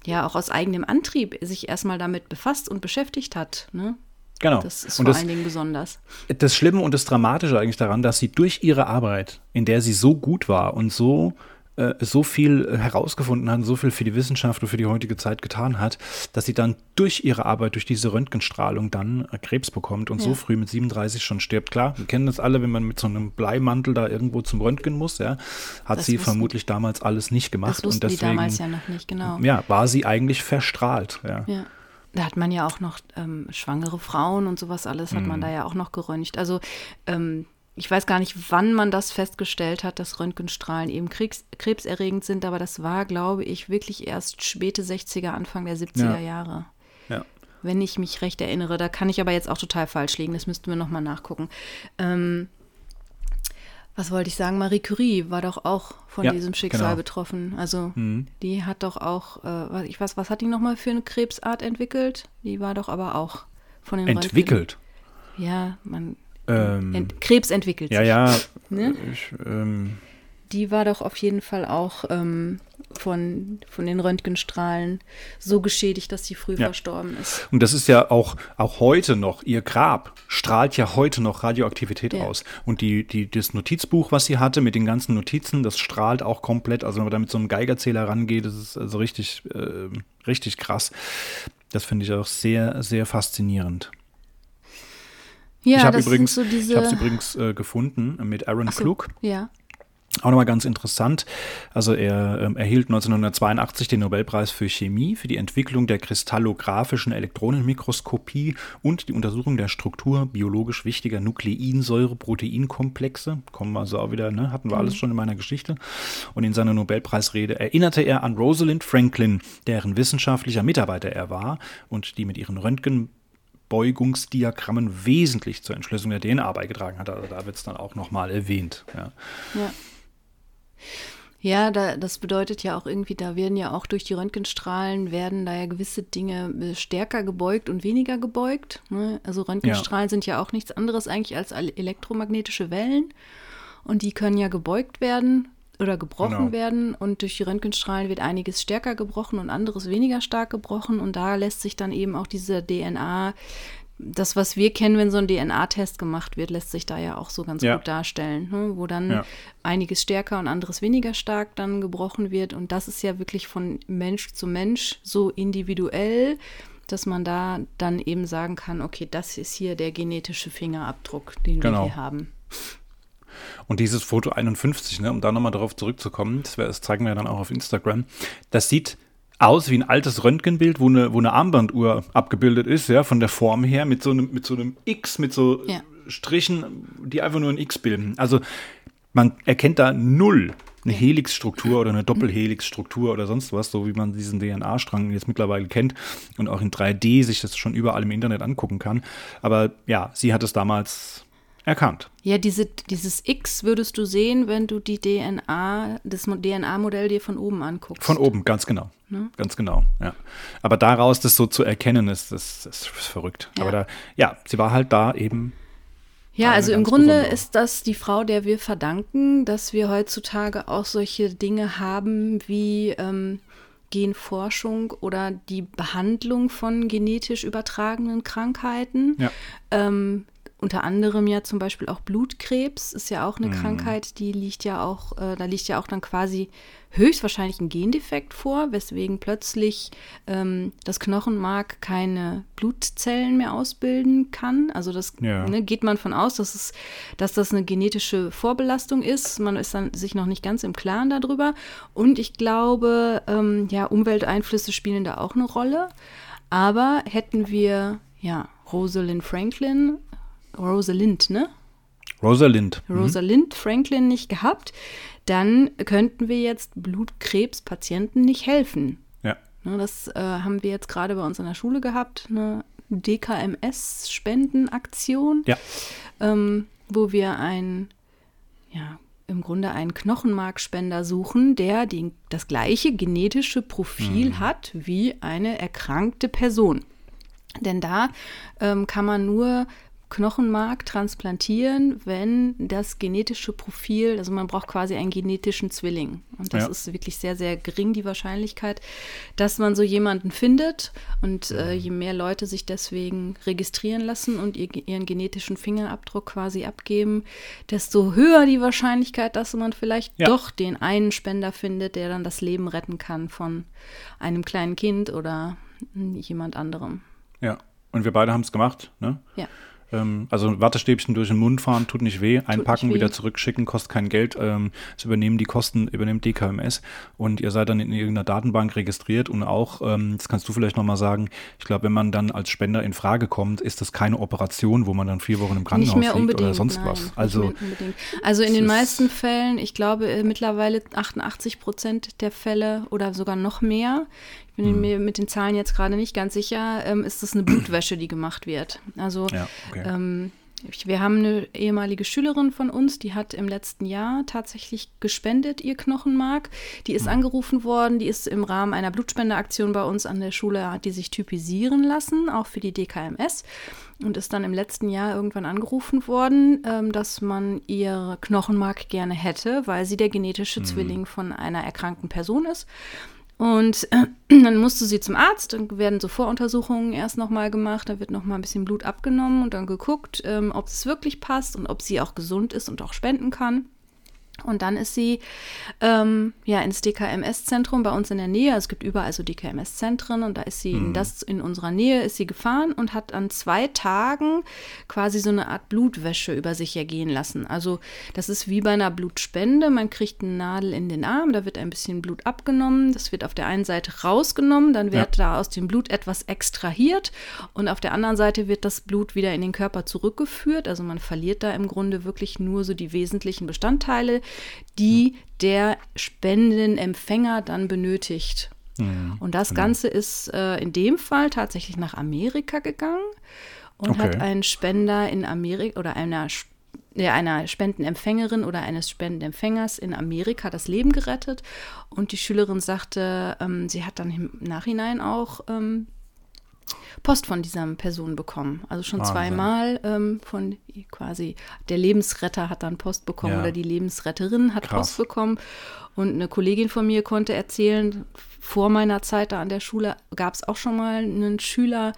ja auch aus eigenem Antrieb sich erstmal damit befasst und beschäftigt hat. Ne? Genau. Das ist und vor das, allen Dingen besonders. Das Schlimme und das Dramatische eigentlich daran, dass sie durch ihre Arbeit, in der sie so gut war und so äh, so viel äh, herausgefunden hat, so viel für die Wissenschaft und für die heutige Zeit getan hat, dass sie dann durch ihre Arbeit, durch diese Röntgenstrahlung dann äh, Krebs bekommt und ja. so früh mit 37 schon stirbt. Klar, wir kennen das alle, wenn man mit so einem Bleimantel da irgendwo zum Röntgen muss, ja, hat das sie vermutlich damals alles nicht gemacht. Das und deswegen, die damals ja noch nicht, genau. Ja, war sie eigentlich verstrahlt, ja. ja. Da hat man ja auch noch ähm, schwangere Frauen und sowas alles hat mm. man mhm. da ja auch noch geröntgt. Also ähm, ich weiß gar nicht, wann man das festgestellt hat, dass Röntgenstrahlen eben Kriegs krebserregend sind, aber das war, glaube ich, wirklich erst späte 60er, Anfang der 70er ja. Jahre. Ja. Wenn ich mich recht erinnere. Da kann ich aber jetzt auch total falsch liegen, das müssten wir nochmal nachgucken. Ähm, was wollte ich sagen? Marie Curie war doch auch von ja, diesem Schicksal genau. betroffen. Also mhm. die hat doch auch, äh, ich weiß, was hat die nochmal für eine Krebsart entwickelt? Die war doch aber auch von den Entwickelt? Röntgen. Ja, man ähm, Krebs entwickelt sich. Ja, ja. Ne? Ich, ähm, die war doch auf jeden Fall auch ähm, von, von den Röntgenstrahlen so geschädigt, dass sie früh ja. verstorben ist. Und das ist ja auch, auch heute noch, ihr Grab strahlt ja heute noch Radioaktivität ja. aus. Und die, die, das Notizbuch, was sie hatte mit den ganzen Notizen, das strahlt auch komplett. Also wenn man da mit so einem Geigerzähler rangeht, das ist also richtig, äh, richtig krass. Das finde ich auch sehr, sehr faszinierend. Ja, ich habe übrigens, so diese- ich habe es übrigens äh, gefunden mit Aaron so, Klug. Ja. Auch nochmal ganz interessant. Also er ähm, erhielt 1982 den Nobelpreis für Chemie für die Entwicklung der kristallographischen Elektronenmikroskopie und die Untersuchung der Struktur biologisch wichtiger Nukleinsäure-Proteinkomplexe. Kommen wir also auch wieder, ne? hatten wir alles schon in meiner Geschichte. Und in seiner Nobelpreisrede erinnerte er an Rosalind Franklin, deren wissenschaftlicher Mitarbeiter er war und die mit ihren Röntgen Beugungsdiagrammen wesentlich zur Entschlüsselung der DNA beigetragen hat. Also da wird es dann auch nochmal erwähnt. Ja. Ja. Ja, da, das bedeutet ja auch irgendwie, da werden ja auch durch die Röntgenstrahlen werden da ja gewisse Dinge äh, stärker gebeugt und weniger gebeugt. Ne? Also Röntgenstrahlen sind ja auch nichts anderes eigentlich als el- elektromagnetische Wellen und die können ja gebeugt werden oder gebrochen Genau. werden und durch die Röntgenstrahlen wird einiges stärker gebrochen und anderes weniger stark gebrochen und da lässt sich dann eben auch diese DNA, das was wir kennen, wenn so ein DNA-Test gemacht wird, lässt sich da ja auch so ganz Ja. gut darstellen, ne? wo dann Ja. einiges stärker und anderes weniger stark dann gebrochen wird. Und das ist ja wirklich von Mensch zu Mensch so individuell, dass man da dann eben sagen kann, okay, das ist hier der genetische Fingerabdruck, den wir Genau. hier haben. Und dieses Foto 51, ne, um da nochmal darauf zurückzukommen, das, das zeigen wir dann auch auf Instagram, das sieht aus wie ein altes Röntgenbild, wo eine, wo eine Armbanduhr abgebildet ist, ja, von der Form her, mit so einem, mit so einem X, mit so Ja. Strichen, die einfach nur ein X bilden. Also man erkennt da null eine Helixstruktur oder eine Doppelhelixstruktur oder sonst was, so wie man diesen DNA-Strang jetzt mittlerweile kennt und auch in 3D sich das schon überall im Internet angucken kann. Aber ja, sie hat es damals erkannt. Ja, diese, dieses X würdest du sehen, wenn du die DNA, das Mo- DNA-Modell dir von oben anguckst. Von oben, ganz genau. Ganz genau, ja. Aber daraus das so zu erkennen, ist, das, ist verrückt. Ja. Aber da, ja, sie war halt da eben. Ja, also im Grunde besondere. ist das die Frau, der wir verdanken, dass wir heutzutage auch solche Dinge haben wie ähm, Genforschung oder die Behandlung von genetisch übertragenen Krankheiten. Ja. Ähm, unter anderem ja zum Beispiel auch Blutkrebs ist ja auch Mhm. eine Krankheit, die liegt ja auch, äh, da liegt ja auch dann quasi höchstwahrscheinlich ein Gendefekt vor, weswegen plötzlich ähm, das Knochenmark keine Blutzellen mehr ausbilden kann. Also das Ja. ne, geht man von aus, dass, es, dass das eine genetische Vorbelastung ist. Man ist dann sich noch nicht ganz im Klaren darüber. Und ich glaube, ähm, ja, Umwelteinflüsse spielen da auch eine Rolle. Aber hätten wir, ja, Rosalind Franklin, Rosalind, ne? Rosalind. Mhm. Rosalind Franklin nicht gehabt, dann könnten wir jetzt Blutkrebspatienten nicht helfen. Ja. Ne, das äh, haben wir jetzt gerade bei uns in der Schule gehabt, eine DKMS-Spendenaktion, Ja. ähm, wo wir ein, ja, im Grunde einen Knochenmarkspender suchen, der die, das gleiche genetische Profil Mhm. hat wie eine erkrankte Person. Denn da ähm, kann man nur Knochenmark transplantieren, wenn das genetische Profil, also man braucht quasi einen genetischen Zwilling. Und das Ja. ist wirklich sehr, sehr gering, die Wahrscheinlichkeit, dass man so jemanden findet. Und äh, je mehr Leute sich deswegen registrieren lassen und ihr, ihren genetischen Fingerabdruck quasi abgeben, desto höher die Wahrscheinlichkeit, dass man vielleicht Ja. doch den einen Spender findet, der dann das Leben retten kann von einem kleinen Kind oder mm, jemand anderem. Ja. Und wir beide haben es gemacht, ne? Ja. Ähm, also Wattestäbchen durch den Mund fahren, tut nicht weh. Einpacken, weh. wieder zurückschicken, kostet kein Geld. Ähm, das übernehmen die Kosten, übernimmt DKMS. Und ihr seid dann in irgendeiner Datenbank registriert. Und auch, ähm, das kannst du vielleicht nochmal sagen, ich glaube, wenn man dann als Spender in Frage kommt, ist das keine Operation, wo man dann vier Wochen im Nicht Krankenhaus mehr liegt oder sonst nein, was. nicht Also also in es den ist- meisten Fällen, ich glaube äh, mittlerweile 88 Prozent der Fälle oder sogar noch mehr, ich Hm. bin mir mit den Zahlen jetzt gerade nicht ganz sicher, ähm, ist es eine Blutwäsche, die gemacht wird. Also Ja, okay. ähm, wir haben eine ehemalige Schülerin von uns, die hat im letzten Jahr tatsächlich gespendet, ihr Knochenmark. Die Hm. ist angerufen worden, die ist im Rahmen einer Blutspendeaktion bei uns an der Schule, hat die sich typisieren lassen, auch für die DKMS. Und ist dann im letzten Jahr irgendwann angerufen worden, ähm, dass man ihr Knochenmark gerne hätte, weil sie der genetische Zwilling von einer erkrankten Person ist. Und äh, dann musste sie zum Arzt, dann werden so Voruntersuchungen erst nochmal gemacht, da wird nochmal ein bisschen Blut abgenommen und dann geguckt, ähm, ob es wirklich passt und ob sie auch gesund ist und auch spenden kann. Und dann ist sie ähm, ja ins DKMS-Zentrum bei uns in der Nähe. Es gibt überall so DKMS-Zentren und da ist sie in das in unserer Nähe ist sie gefahren und hat an zwei Tagen quasi so eine Art Blutwäsche über sich ergehen lassen. Also das ist wie bei einer Blutspende. Man kriegt eine Nadel in den Arm, da wird ein bisschen Blut abgenommen. Das wird auf der einen Seite rausgenommen, dann wird ja. da aus dem Blut etwas extrahiert und auf der anderen Seite wird das Blut wieder in den Körper zurückgeführt. Also man verliert da im Grunde wirklich nur so die wesentlichen Bestandteile die der Spendenempfänger dann benötigt. Mhm, und das genau. Ganze ist äh, in dem Fall tatsächlich nach Amerika gegangen und okay. hat ein Spender in Amerika oder einer, ja, einer Spendenempfängerin oder eines Spendenempfängers in Amerika das Leben gerettet. Und die Schülerin sagte, ähm, sie hat dann im Nachhinein auch ähm, Post von dieser Person bekommen. Also schon Wahnsinn. zweimal ähm, von quasi der Lebensretter hat dann Post bekommen ja. oder die Lebensretterin hat Krass. Post bekommen. Und eine Kollegin von mir konnte erzählen, vor meiner Zeit da an der Schule gab es auch schon mal einen Schüler,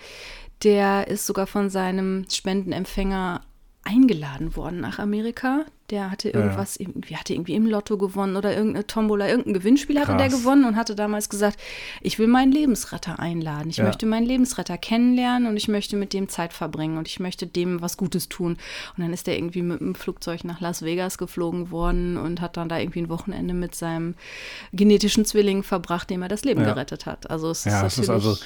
der ist sogar von seinem Spendenempfänger eingeladen worden nach Amerika. Der hatte irgendwas, ja. irgendwie, hatte irgendwie im Lotto gewonnen oder irgendeine Tombola, irgendein Gewinnspiel hatte der gewonnen und hatte damals gesagt, ich will meinen Lebensretter einladen. Ich ja. möchte meinen Lebensretter kennenlernen und ich möchte mit dem Zeit verbringen und ich möchte dem was Gutes tun. Und dann ist er irgendwie mit dem Flugzeug nach Las Vegas geflogen worden und hat dann da irgendwie ein Wochenende mit seinem genetischen Zwilling verbracht, dem er das Leben ja. gerettet hat. Also es ist ja. Es ist also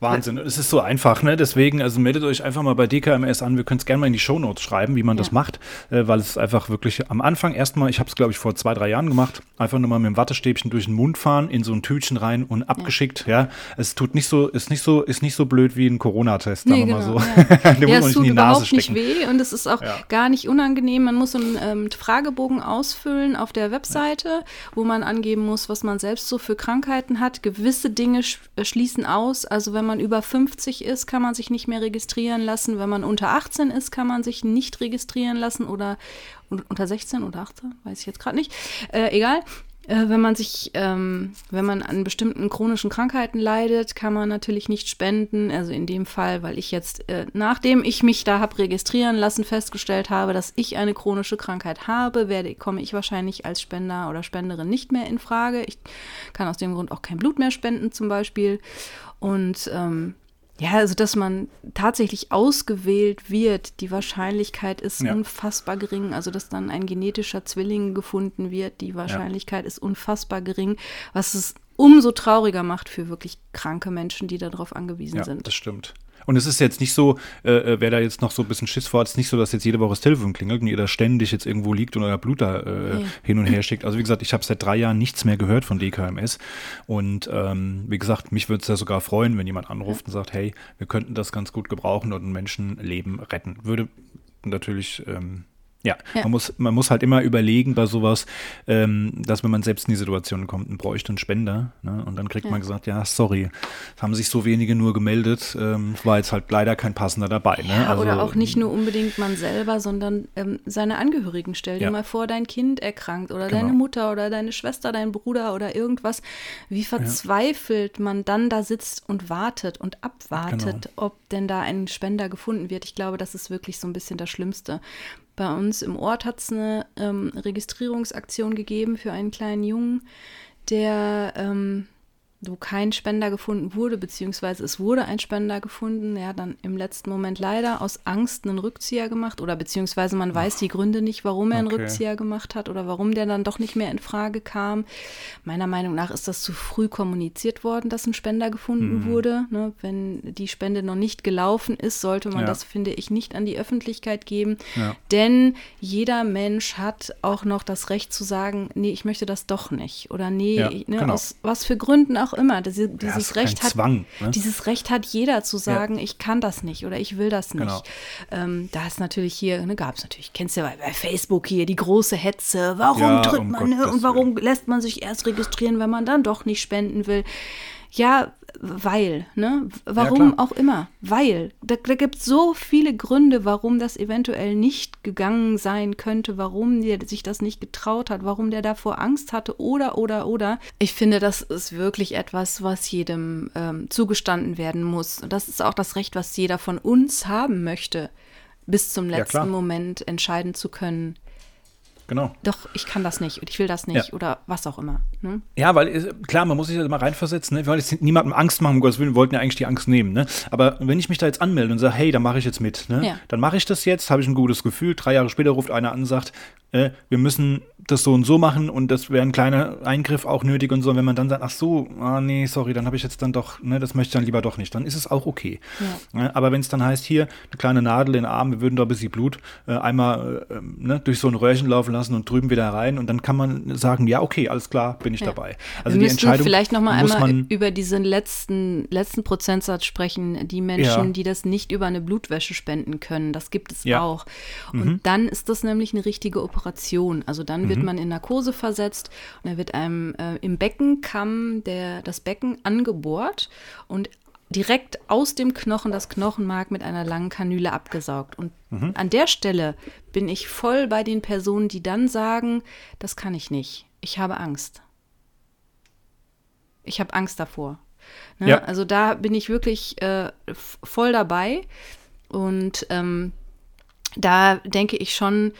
Wahnsinn. Es ist so einfach, ne? Deswegen, also meldet euch einfach mal bei DKMS an. Wir können es gerne mal in die Shownotes schreiben, wie man ja. das macht, äh, weil es einfach wirklich am Anfang erstmal, ich habe es glaube ich vor zwei, drei Jahren gemacht, einfach nur mal mit dem Wattestäbchen durch den Mund fahren, in so ein Tütchen rein und abgeschickt. Ja, ja. es tut nicht so, ist nicht so, ist nicht so blöd wie ein Corona-Test, sagen nee, wir genau, mal so. Ja. Den ja, es tut überhaupt nicht weh und es ist auch gar nicht unangenehm. Man muss so einen ähm, Fragebogen ausfüllen auf der Webseite, wo man angeben muss, was man selbst so für Krankheiten hat. Gewisse Dinge sch äh, schließen aus. Also wenn man über 50 ist, kann man sich nicht mehr registrieren lassen. Wenn man unter 18 ist, kann man sich nicht registrieren lassen oder unter 16 oder 18, weiß ich jetzt gerade nicht. Äh, egal. Äh, wenn man sich, ähm, wenn man an bestimmten chronischen Krankheiten leidet, kann man natürlich nicht spenden. Also in dem Fall, weil ich jetzt, äh, nachdem ich mich da habe registrieren lassen, festgestellt habe, dass ich eine chronische Krankheit habe, werde, komme ich wahrscheinlich als Spender oder Spenderin nicht mehr in Frage. Ich kann aus dem Grund auch kein Blut mehr spenden zum Beispiel. Und ähm, ja, also dass man tatsächlich ausgewählt wird, die Wahrscheinlichkeit ist ja. unfassbar gering. Also dass dann ein genetischer Zwilling gefunden wird, die Wahrscheinlichkeit ja. ist unfassbar gering, was es umso trauriger macht für wirklich kranke Menschen, die darauf angewiesen ja, sind. Das stimmt. Und es ist jetzt nicht so, äh, äh, wer da jetzt noch so ein bisschen Schiss vor hat, es ist nicht so, dass jetzt jede Woche das Telefon klingelt und jeder ständig jetzt irgendwo liegt und euer Blut da äh, ja. hin und her schickt. Also wie gesagt, ich habe seit drei Jahren nichts mehr gehört von DKMS. Und ähm, wie gesagt, mich würde es ja sogar freuen, wenn jemand anruft und sagt, hey, wir könnten das ganz gut gebrauchen und ein Menschenleben retten. Würde natürlich ähm, ja, ja, Man, muss, man muss halt immer überlegen bei sowas, ähm, dass wenn man selbst in die Situation kommt und bräuchte einen Spender, ne, und dann kriegt ja. man gesagt, ja, sorry, es haben sich so wenige nur gemeldet, ähm, war jetzt halt leider kein passender dabei. Ne? Ja, also, oder auch nicht nur unbedingt man selber, sondern ähm, seine Angehörigen. Stell dir mal vor, dein Kind erkrankt oder genau. deine Mutter oder deine Schwester, dein Bruder oder irgendwas. Wie verzweifelt man dann da sitzt und wartet und abwartet, genau. ob denn da ein Spender gefunden wird. Ich glaube, das ist wirklich so ein bisschen das Schlimmste. Bei uns im Ort hat es eine ähm, Registrierungsaktion gegeben für einen kleinen Jungen, der ähm, wo kein Spender gefunden wurde, beziehungsweise es wurde ein Spender gefunden. Er hat dann im letzten Moment leider aus Angst einen Rückzieher gemacht oder beziehungsweise man weiß die Gründe nicht, warum er einen okay. Rückzieher gemacht hat oder warum der dann doch nicht mehr in Frage kam. Meiner Meinung nach ist das zu früh kommuniziert worden, dass ein Spender gefunden mhm. wurde. Ne? Wenn die Spende noch nicht gelaufen ist, sollte man ja. das, finde ich, nicht an die Öffentlichkeit geben. Ja. Denn jeder Mensch hat auch noch das Recht zu sagen, nee, ich möchte das doch nicht. Oder nee, ja, ne, genau. aus was für Gründen auch immer. Das, dieses ja, Recht hat Zwang, ne? dieses Recht hat jeder zu sagen, ja. ich kann das nicht oder ich will das nicht. Genau. Ähm, da ist natürlich hier, ne, gab es natürlich, kennst du ja bei, Facebook hier die große Hetze. Warum ja, tritt um man ne, und warum lässt man sich erst registrieren, wenn man dann doch nicht spenden will? Ja, weil, ne? Warum ja, auch immer. Weil. Da, da gibt es so viele Gründe, warum das eventuell nicht gegangen sein könnte, warum der sich das nicht getraut hat, warum der davor Angst hatte oder, oder, oder. Ich finde, das ist wirklich etwas, was jedem ähm, zugestanden werden muss. Das ist auch das Recht, was jeder von uns haben möchte, bis zum letzten ja, Moment entscheiden zu können, genau. doch, ich kann das nicht und ich will das nicht Ja. oder was auch immer. Ne? Ja, weil äh, klar, man muss sich da mal reinversetzen. Ne? Wir wollen jetzt niemandem Angst machen, um Gottes Willen, wir wollten ja eigentlich die Angst nehmen. Ne? Aber wenn ich mich da jetzt anmelde und sage, hey, da mache ich jetzt mit, ne? Ja. dann mache ich das jetzt, habe ich ein gutes Gefühl. Drei Jahre später ruft einer an und sagt, äh, wir müssen das so und so machen und das wäre ein kleiner Eingriff auch nötig und so. Und wenn man dann sagt, ach so, ah, nee, sorry, dann habe ich jetzt dann doch, ne, das möchte ich dann lieber doch nicht, dann ist es auch okay. Ne? Aber wenn es dann heißt, hier, eine kleine Nadel in den Arm, wir würden da ein bisschen Blut äh, einmal äh, ähm, ne, durch so ein Röhrchen laufen lassen und drüben wieder rein und dann kann man sagen, ja, okay, alles klar, bin ich Ja. dabei. Wir Also die müssten Entscheidung vielleicht noch mal einmal über diesen letzten, letzten Prozentsatz sprechen, die Menschen, Ja. die das nicht über eine Blutwäsche spenden können. Das gibt es Ja. Mhm. auch. Und dann ist das nämlich eine richtige Operation. Also dann wird Mhm. man in Narkose versetzt und dann wird einem äh, im Beckenkamm der, das Becken angebohrt und direkt aus dem Knochen das Knochenmark mit einer langen Kanüle abgesaugt. Und Mhm. an der Stelle bin ich voll bei den Personen, die dann sagen, das kann ich nicht. Ich habe Angst. Ich habe Angst davor. Ne? Ja. Also da bin ich wirklich äh, voll dabei. Und ähm, da denke ich schon,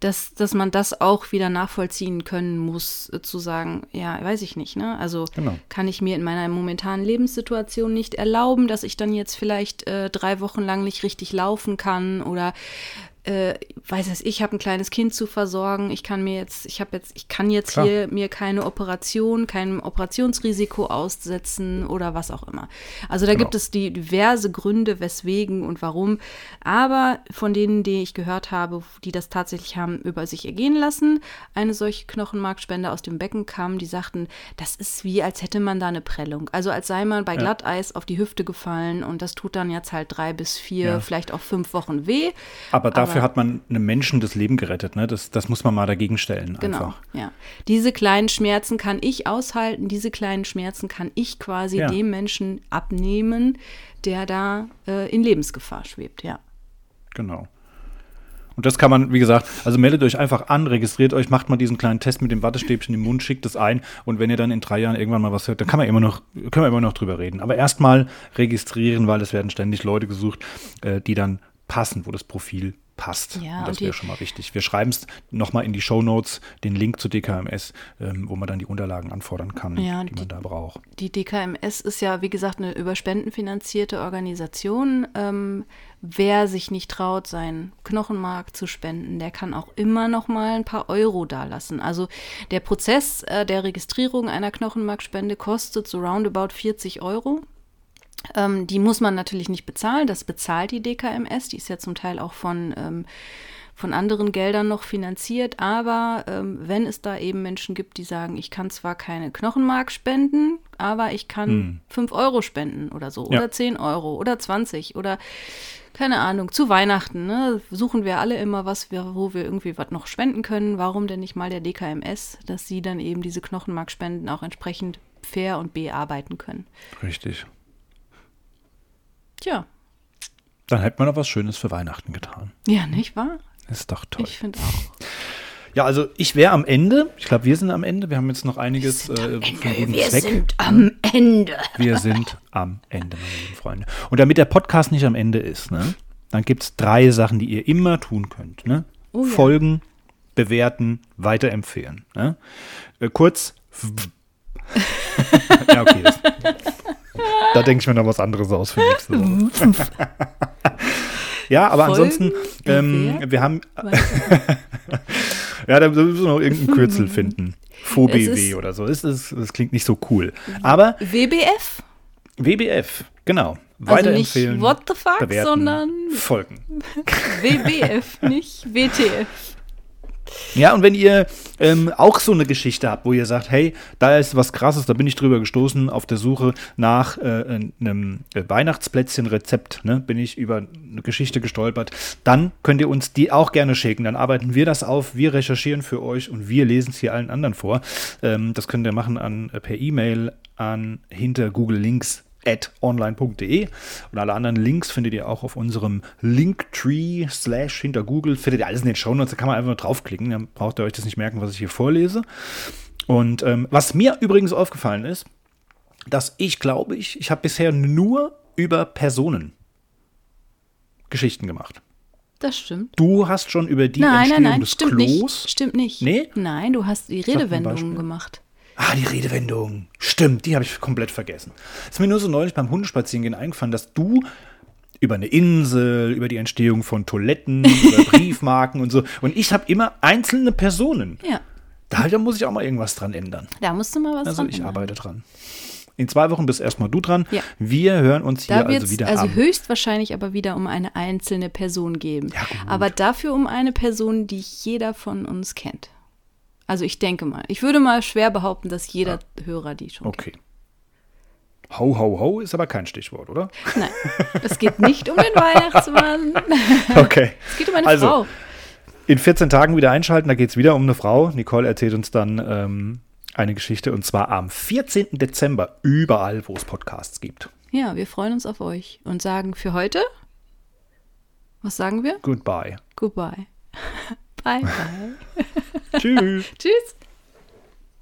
dass, dass man das auch wieder nachvollziehen können muss, äh, zu sagen, ja, weiß ich nicht, ne? Also Genau. kann ich mir in meiner momentanen Lebenssituation nicht erlauben, dass ich dann jetzt vielleicht äh, drei Wochen lang nicht richtig laufen kann oder äh, weiß es, ich habe ein kleines Kind zu versorgen, ich kann mir jetzt, ich habe jetzt, ich kann jetzt Klar. hier mir keine Operation, keinem Operationsrisiko aussetzen oder was auch immer. Also da Genau. gibt es die diverse Gründe, weswegen und warum. Aber von denen, die ich gehört habe, die das tatsächlich haben über sich ergehen lassen, eine solche Knochenmarkspende aus dem Becken kam, die sagten, das ist wie, als hätte man da eine Prellung. Also als sei man bei Ja. Glatteis auf die Hüfte gefallen und das tut dann jetzt halt drei bis vier, Ja. vielleicht auch fünf Wochen weh. aber dafür hat man einem Menschen das Leben gerettet. Ne? Das, das muss man mal dagegen stellen. Genau, Einfach. ja. Diese kleinen Schmerzen kann ich aushalten, diese kleinen Schmerzen kann ich quasi Ja. dem Menschen abnehmen, der da äh, in Lebensgefahr schwebt, ja. Genau. Und das kann man, wie gesagt, also meldet euch einfach an, registriert euch, macht mal diesen kleinen Test mit dem Wattestäbchen im Mund, schickt es ein und wenn ihr dann in drei Jahren irgendwann mal was hört, dann kann man immer noch, können wir immer noch drüber reden. Aber erstmal registrieren, weil es werden ständig Leute gesucht, äh, die dann passen, wo das Profil passt. Ja, und das wäre schon mal wichtig. Wir schreiben es nochmal in die Shownotes, den Link zu DKMS, ähm, wo man dann die Unterlagen anfordern kann, Ja, die die- man da braucht. Die DKMS ist ja, wie gesagt, eine über Spenden finanzierte Organisation. Ähm, wer sich nicht traut, sein Knochenmark zu spenden, der kann auch immer noch mal ein paar Euro dalassen. Also der Prozess äh, der Registrierung einer Knochenmarkspende kostet so roundabout 40 Euro. Ähm, die muss man natürlich nicht bezahlen, das bezahlt die DKMS, die ist ja zum Teil auch von, ähm, von anderen Geldern noch finanziert, aber ähm, wenn es da eben Menschen gibt, die sagen, ich kann zwar keine Knochenmark spenden, aber ich kann 5 Euro spenden oder so, Hm. Ja. oder 10 Euro oder 20 oder keine Ahnung, zu Weihnachten, ne, suchen wir alle immer was, wir, wo wir irgendwie was noch spenden können. Warum denn nicht mal der DKMS, dass sie dann eben diese Knochenmarkspenden auch entsprechend fair und bearbeiten können? Richtig. Tja, Dann hätten wir noch was Schönes für Weihnachten getan. ja, nicht wahr? Ist doch toll. Ich finde auch. Ja, also ich wäre am Ende. Ich glaube, wir sind am Ende. Wir haben jetzt noch einiges äh, für guten Wir Zweck. sind am Ende. Wir sind am Ende, meine lieben Freunde. Und damit der Podcast nicht am Ende ist, ne, dann gibt es drei Sachen, die ihr immer tun könnt. Ne? Oh ja. Folgen, bewerten, weiterempfehlen. Ne? Äh, kurz. ja, okay. Da denke ich mir noch was anderes aus für nächste Woche. ja, aber Folgen, ansonsten, ähm, wir haben, ja, da müssen wir noch irgendeinen Kürzel finden. Es VBW oder so. Das, ist, das klingt nicht so cool. Aber WBF? WBF, genau. Also Weiterempfehlen. nicht What the fuck, bewerten, sondern folgen. WBF, nicht WTF. Ja, und wenn ihr ähm, auch so eine Geschichte habt, wo ihr sagt, hey, da ist was Krasses, da bin ich drüber gestoßen auf der Suche nach äh, einem äh, Weihnachtsplätzchen-Rezept, ne, bin ich über eine Geschichte gestolpert, dann könnt ihr uns die auch gerne schicken. Dann arbeiten wir das auf, wir recherchieren für euch und wir lesen es hier allen anderen vor. Ähm, das könnt ihr machen an, äh, per E-Mail an hinter Google Links at online.de und alle anderen Links findet ihr auch auf unserem Linktree slash hinter Google. Findet ihr alles in den Shownotes, da kann man einfach nur draufklicken, dann braucht ihr euch das nicht merken, was ich hier vorlese. Und ähm, was mir übrigens aufgefallen ist, dass ich glaube, ich, ich habe bisher nur über Personen Geschichten gemacht. Das stimmt. Du hast schon über die nein, nein, Entstehung nein, des stimmt Klos. nicht. Stimmt nicht. Nee? Nein, du hast die Redewendungen gemacht. Ah, die Redewendung. Stimmt, die habe ich komplett vergessen. Ist mir nur so neulich beim Hundespazierengehen eingefallen, dass du über eine Insel, über die Entstehung von Toiletten, über Briefmarken und so. Und ich habe immer einzelne Personen. Ja, Da, da muss ich auch mal irgendwas dran ändern. da musst du mal was Also dran ich ändern. arbeite dran. In zwei Wochen bist erstmal du dran. Ja. Wir hören uns hier also wieder also am höchstwahrscheinlich aber wieder um eine einzelne Person geben. Ja, aber dafür um eine Person, die jeder von uns kennt. Also ich denke mal. Ich würde mal schwer behaupten, dass jeder Hörer die schon Okay. Ho, ho, ho ist aber kein Stichwort, oder? kennt. Nein, es geht nicht um den Weihnachtsmann. Okay. Es geht um eine Also, Frau. In 14 Tagen wieder einschalten, da geht es wieder um eine Frau. Nicole erzählt uns dann ähm, eine Geschichte und zwar am 14. Dezember, überall, wo es Podcasts gibt. Ja, wir freuen uns auf euch und sagen für heute, was sagen wir? Goodbye. Goodbye. bye, bye. Tschüss. Tschüss.